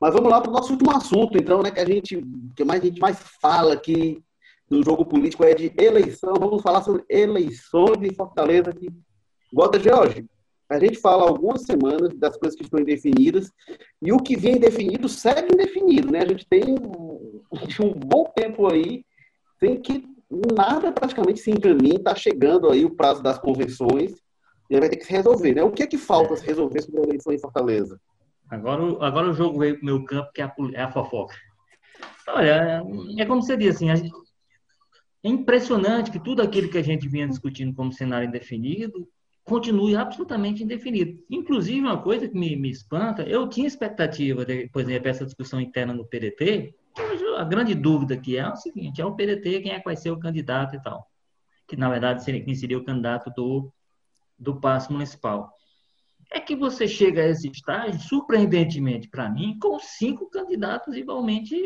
Mas vamos lá para o nosso último assunto, então, né, que a gente, que mais a gente mais fala aqui no jogo político é de eleição. Vamos falar sobre eleições em Fortaleza, que Gota George, a gente fala algumas semanas das coisas que estão indefinidas e o que vem indefinido segue indefinido, né? A gente tem um, um bom tempo aí sem que nada praticamente se encaminhe, está chegando aí o prazo das convenções e vai ter que se resolver, né? O que é que falta se resolver sobre a eleição em Fortaleza? Agora, agora o jogo veio o meu campo, que é a, é a fofoca. Olha, é como você disse, assim, gente, é impressionante que tudo aquilo que a gente vinha discutindo como cenário indefinido continue absolutamente indefinido. Inclusive, uma coisa que me, me espanta, eu tinha expectativa, de, por exemplo, essa discussão interna no PDT, a grande dúvida que é, o seguinte, é o PDT quem é que vai ser o candidato e tal. Que, na verdade, seria, quem seria o candidato do, do passo municipal. É que você chega a esse estágio, surpreendentemente para mim, com cinco candidatos igualmente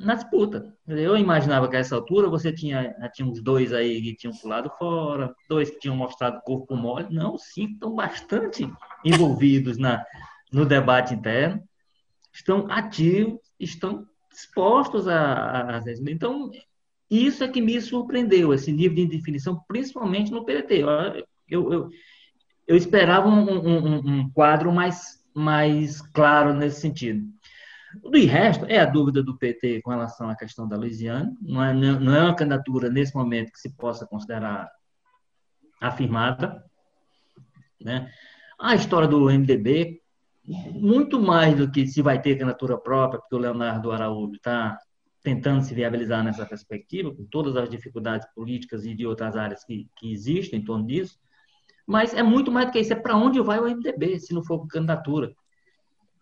na disputa. Eu imaginava que a essa altura você tinha, tinha uns dois aí que tinham pulado fora, dois que tinham mostrado corpo mole. Não, cinco estão bastante envolvidos na, no debate interno, estão ativos, estão dispostos a, a. Então, isso é que me surpreendeu, esse nível de indefinição, principalmente no PDT. Eu, eu, eu esperava um, um, um quadro mais, mais claro nesse sentido. Do resto, é a dúvida do PT com relação à questão da Louisiana. Não é, não é uma candidatura, nesse momento, que se possa considerar afirmada. Né? A história do MDB, muito mais do que se vai ter candidatura própria, porque o Leonardo Araújo está tentando se viabilizar nessa perspectiva, com todas as dificuldades políticas e de outras áreas que, que existem em torno disso. Mas é muito mais do que isso, é para onde vai o MDB, se não for candidatura.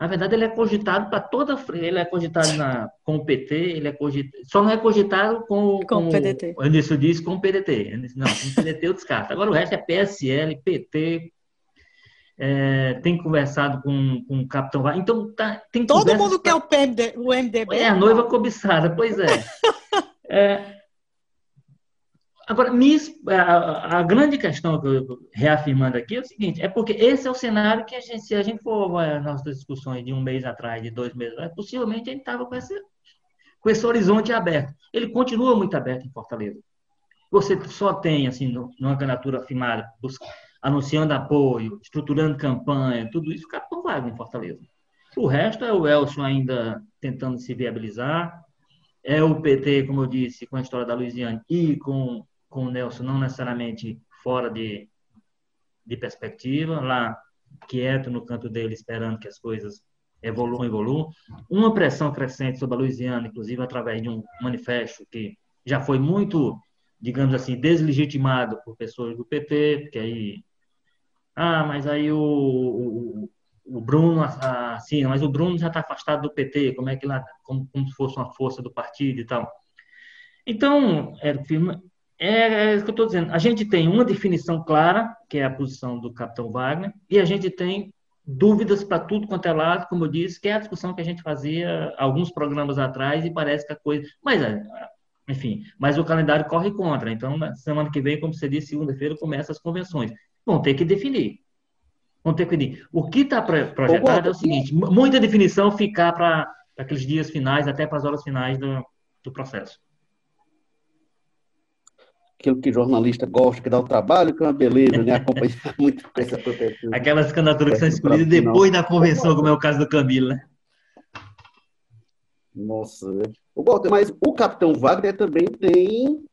Na verdade, ele é cogitado para toda frente. Ele é cogitado na, com o PT, ele é cogitado, só não é cogitado com, com, com o PDT. O Anderson diz com o PDT. Não, com o PDT eu descarto. Agora o resto é PSL, PT, é, tem conversado com, com o Capitão Vargas. Então, tá, tem Todo mundo pra... quer o, PMD, o MDB. É a noiva cobiçada, pois é. é agora, a, grande questão que eu reafirmando aqui é o seguinte: é porque esse é o cenário que a gente, se a gente for nas nossas discussões de um mês atrás, de dois meses atrás, possivelmente a gente estava com esse, com esse horizonte aberto. Ele continua muito aberto em Fortaleza. Você só tem, assim, numa candidatura afirmada, anunciando apoio, estruturando campanha, tudo isso, o Capitão Wagner em Fortaleza. O resto é o Elcio ainda tentando se viabilizar, é o PT, como eu disse, com a história da Luiziane e com, com o Nelson, não necessariamente fora de, de perspectiva, lá quieto no canto dele, esperando que as coisas evoluam, evoluam. Uma pressão crescente sobre a Luiziane, inclusive através de um manifesto que já foi muito, digamos assim, deslegitimado por pessoas do PT, porque aí ah, mas aí o, o, o Bruno, assim, mas o Bruno já está afastado do PT, como é que lá, como, como se fosse uma força do partido e tal. Então, é, é, é isso que eu estou dizendo. A gente tem uma definição clara, que é a posição do capitão Wagner, e a gente tem dúvidas para tudo quanto é lado, como eu disse, que é a discussão que a gente fazia alguns programas atrás e parece que a coisa. Mas, é, enfim, mas o calendário corre contra. Então, semana que vem, como você disse, segunda-feira, começam as convenções vão ter que definir. Vão ter que definir. O que está projetado é o seguinte: muita definição ficar para aqueles dias finais, até para as horas finais do, do processo. Aquilo que jornalista gosta, que dá o trabalho, que é uma beleza, né? Acompanhar muito com essa proteção. Aquelas candidaturas que são escolhidas depois da convenção, como é o caso do Camilo, né? Nossa, o Walter, mas o Capitão Wagner também tem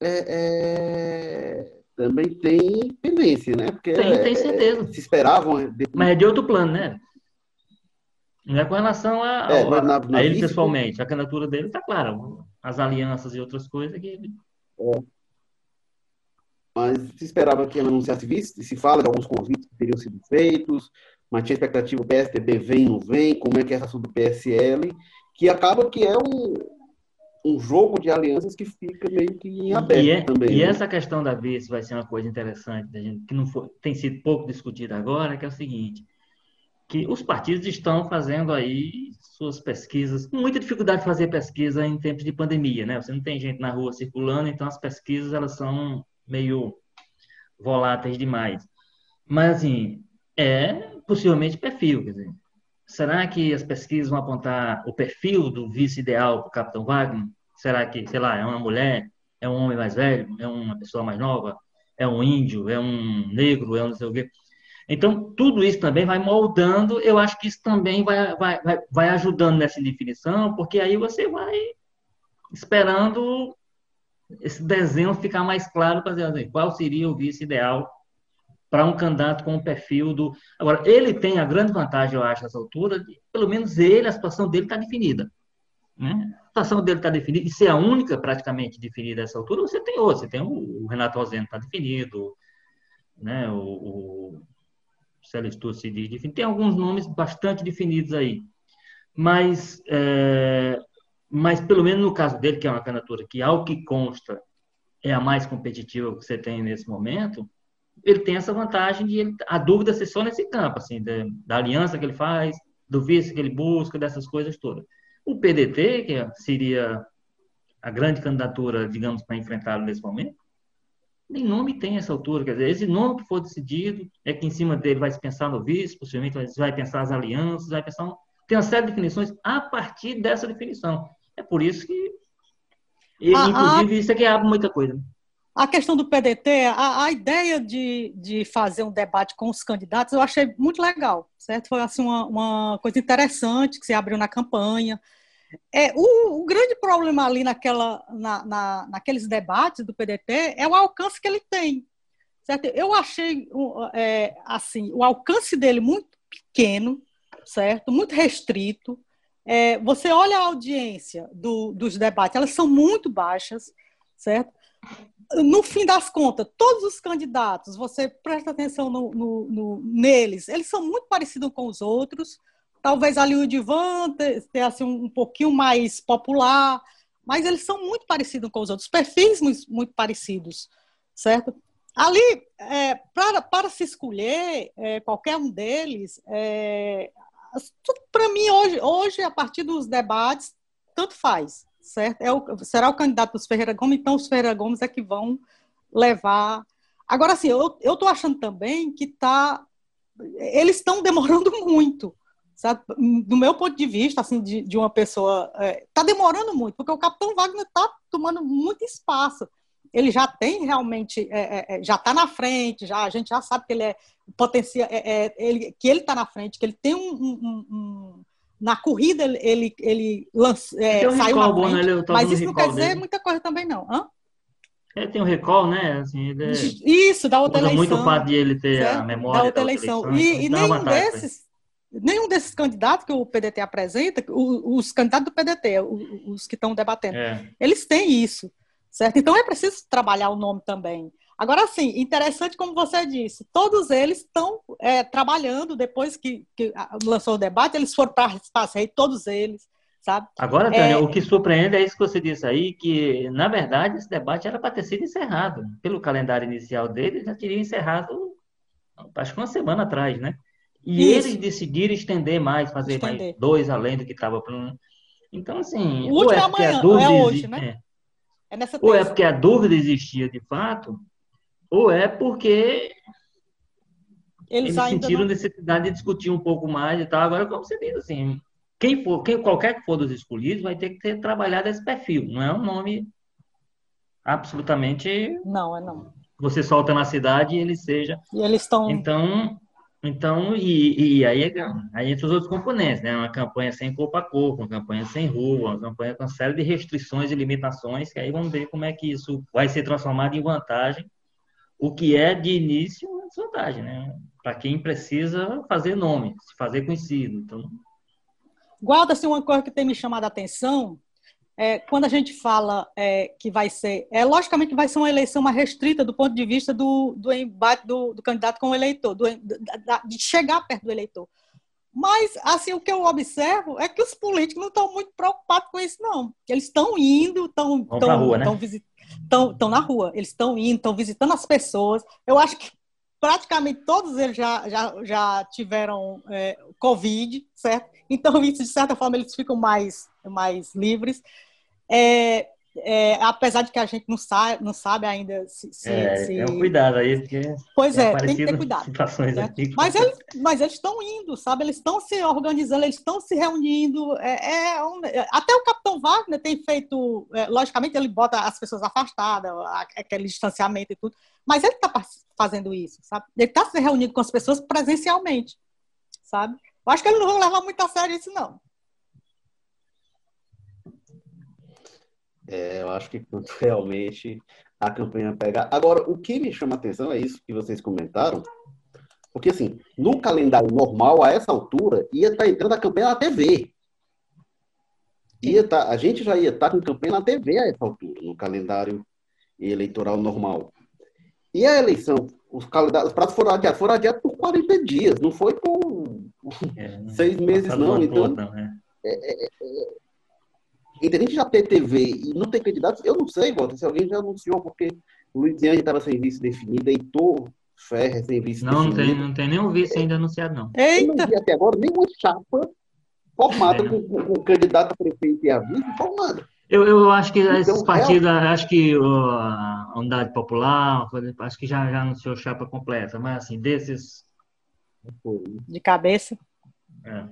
é, é também tem pendência, né? Porque tem, é, tem certeza. Se esperavam. De... Mas é de outro plano, né? Não é com relação a, é, a, na, na a ele pessoalmente. A candidatura dele está clara. As alianças e outras coisas que ele... É. Mas se esperava que ele anunciasse vice, se fala de alguns convites que teriam sido feitos, mas tinha expectativa o PSDB vem, não vem, como é que é essa do PSL, que acaba que é um, um jogo de alianças que fica meio que em aberto e é, também. E né? essa questão da vice vai ser uma coisa interessante, da gente, que não foi, tem sido pouco discutida agora, que é o seguinte, que os partidos estão fazendo aí suas pesquisas, com muita dificuldade de fazer pesquisa em tempos de pandemia, né? Você não tem gente na rua circulando, então as pesquisas elas são meio voláteis demais. Mas, assim, é possivelmente perfil, quer dizer, Será que as pesquisas vão apontar o perfil do vice ideal para o Capitão Wagner? Será que, sei lá, é uma mulher, é um homem mais velho, é uma pessoa mais nova, é um índio, é um negro, é um não sei o quê? Então, tudo isso também vai moldando, eu acho que isso também vai, vai, vai, vai ajudando nessa definição, porque aí você vai esperando esse desenho ficar mais claro para dizer assim, qual seria o vice ideal para um candidato com o perfil do. Agora, ele tem a grande vantagem, eu acho, nessa altura, de, pelo menos ele, a situação dele está definida. Né? A situação dele está definida, e se é a única praticamente definida nessa altura, você tem outro. Você tem o, o Renato Rosendo está definido, né? o, o Celestur se diz definido. Tem alguns nomes bastante definidos aí. Mas, é, mas, pelo menos no caso dele, que é uma candidatura que, ao que consta, é a mais competitiva que você tem nesse momento, ele tem essa vantagem de ele, a dúvida ser só nesse campo, assim, da, da, aliança que ele faz, do vice que ele busca, dessas coisas todas. O PDT, que seria a grande candidatura, digamos, para enfrentá-lo nesse momento, nem nome tem essa altura. Quer dizer, esse nome que for decidido é que em cima dele vai se pensar no vice, possivelmente vai pensar as alianças, vai pensar. Tem uma série de definições a partir dessa definição. É por isso que. Ele, ah, inclusive, ah, isso aqui abre muita coisa. A questão do PDT, a, a, ideia de, de fazer um debate com os candidatos, eu achei muito legal, certo? Foi assim, uma, uma coisa interessante que se abriu na campanha. É, o, o grande problema ali naquela, na, na, naqueles debates do PDT é o alcance que ele tem. Certo? Eu achei é, assim o alcance dele muito pequeno, certo? Muito restrito. É, você olha a audiência do, dos debates, elas são muito baixas, certo? no fim das contas, todos os candidatos, você presta atenção no, no, no, neles, eles são muito parecidos com os outros, talvez ali o Divan ter assim, um pouquinho mais popular, mas eles são muito parecidos com os outros, perfis muito, muito parecidos, certo? Ali, é, para, para se escolher é, qualquer um deles, é, para mim, hoje, hoje, a partir dos debates, tanto faz, certo? É o, será o candidato dos Ferreira Gomes, então os Ferreira Gomes é que vão levar. Agora, assim, eu estou achando também que tá, eles estão demorando muito, sabe? Do meu ponto de vista, assim, de, de uma pessoa, está é, tá demorando muito, porque o Capitão Wagner está tomando muito espaço ele já tem realmente, é, é, é já está na frente, já a gente já sabe que ele é potencial, é, é, ele, que ele está na frente, que ele tem um, um, um na corrida ele ele lança, é, um saiu recall, na frente, né? mas isso não quer dizer dele. muita coisa também não. Hã? Ele tem um recall, né? Assim, ele Isso, da outra eleição. muito o fato de ele ter certo? a memória da outra, da outra eleição. eleição. E, então e nenhum desses, nenhum desses candidatos que o PDT apresenta, os, os candidatos do PDT, os, os que estão debatendo, é. eles têm isso certo? Então é preciso trabalhar o nome também. Agora, sim, interessante como você disse, todos eles estão é, trabalhando depois que, que, lançou o debate, eles foram para a todos eles, sabe? Agora, Tânia, é... o que surpreende é isso que você disse aí, que, na verdade, esse debate era para ter sido encerrado. Pelo calendário inicial dele, já teria encerrado, acho que uma semana atrás, né? E isso. eles decidiram estender mais, fazer estender. mais dois além do que estava para Então, assim, o último é amanhã, a dúvida é hoje, né? É. Nessa ou é porque a dúvida existia de fato, ou é porque eles, eles sentiram não... necessidade de discutir um pouco mais e tal. Agora, como você diz, assim, quem for, quem, qualquer que for dos escolhidos vai ter que ter trabalhado esse perfil. Não é um nome absolutamente. Não, é não. Você solta na cidade e ele seja. E eles estão. Então, então, e, e aí, aí entra os outros componentes, né? Uma campanha sem corpo a corpo, uma campanha sem rua, uma campanha com uma série de restrições e limitações, que aí vamos ver como é que isso vai ser transformado em vantagem, o que é, de início, uma desvantagem, né? Para quem precisa fazer nome, se fazer conhecido. Então... Guarda-se uma coisa que tem me chamado a atenção, é, quando a gente fala é, que vai ser, é logicamente vai ser uma eleição mais restrita do ponto de vista do, do embate do, do candidato com o eleitor, do, de chegar perto do eleitor. Mas, assim, o que eu observo é que os políticos não estão muito preocupados com isso, não. Eles estão indo, estão né? na rua, eles estão indo, estão visitando as pessoas. Eu acho que praticamente todos eles já, já, já tiveram é, Covid, certo? Então, isso, de certa forma, eles ficam mais, mais livres. É, é, apesar de que a gente não sabe, não sabe ainda se. se, é, se... É um cuidado aí, porque. Pois é, tem que ter cuidado. Né? Aqui, mas, eles, mas eles estão indo, sabe? Eles estão se organizando, eles estão se reunindo. É, é um, até o Capitão Wagner tem feito. É, logicamente, ele bota as pessoas afastadas, aquele distanciamento e tudo. Mas ele está fazendo isso, sabe? Ele está se reunindo com as pessoas presencialmente, sabe? Eu acho que eles não vão levar muito a sério isso, não. É, eu acho que realmente a campanha pega. Agora, o que me chama a atenção é isso que vocês comentaram, porque assim, no calendário normal, a essa altura, ia estar tá entrando a campanha na TV. Ia tá, a gente já ia estar tá com campanha na TV a essa altura, no calendário eleitoral normal. E a eleição, os os pratos foram adiados, foram adiados por 40 dias, não foi por é, seis meses, não. Então, não, é. É, é, é, entre a gente já ter TV e não ter candidatos, eu não sei, Walter, se alguém já anunciou, porque o Luiziane estava sem vice definido, Heitor Ferre sem vice não, definido. Não, tem, não tem nenhum vice ainda anunciado, não. Eita! Não vi até agora nenhuma chapa formada com, com, com candidato a prefeito e a vice formada. Eu, eu acho que então, esses partidos, é... acho que uh, a Unidade Popular, acho que já, já anunciou chapa completa, mas assim, desses. De cabeça? É.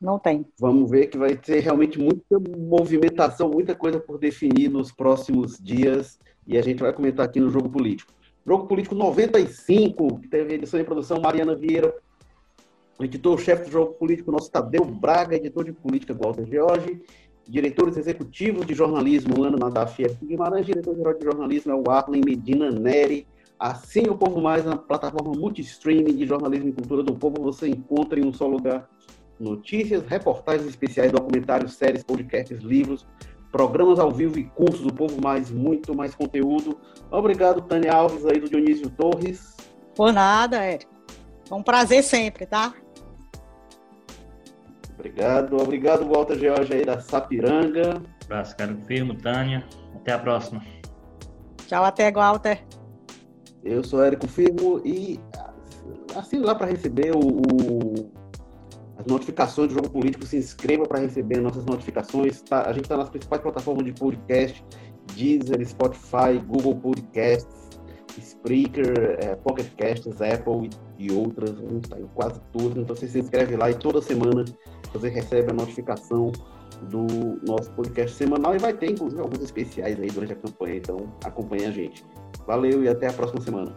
Não tem. Vamos ver que vai ter realmente muita movimentação, muita coisa por definir nos próximos dias e a gente vai comentar aqui no Jogo Político. Jogo Político 95, que teve edição e produção Mariana Vieira, editor-chefe do Jogo Político, nosso Tadeu Braga, editor de política Walter George, diretores executivos de jornalismo, Ana Nadaf F. Guimarães, diretor-geral de jornalismo é o Arlen Medina Neri. Assim o Povo Mais, na plataforma multistreaming de jornalismo e cultura do povo, você encontra em um só lugar notícias, reportagens especiais, documentários, séries, podcasts, livros, programas ao vivo e cursos do Povo Mais, muito mais conteúdo. Obrigado, Tânia Alves, aí do Dionísio Torres. Por nada, Érico. É um prazer sempre, tá? Obrigado. Obrigado, Walter George aí da Sapiranga. Um abraço, cara. Firmo, Tânia. Até a próxima. Tchau, até, Walter. Eu sou Érico Firmo e assine lá para receber o, o, as notificações do Jogo Político. Se inscreva para receber nossas notificações. Tá, a gente está nas principais plataformas de podcast: Deezer, Spotify, Google Podcasts, Spreaker, é, Pocket Casts, Apple e, outras. A gente está em quase todas. Então você se inscreve lá e toda semana você recebe a notificação do nosso podcast semanal e vai ter, inclusive, alguns especiais aí durante a campanha. Então acompanhe a gente. Valeu e até a próxima semana.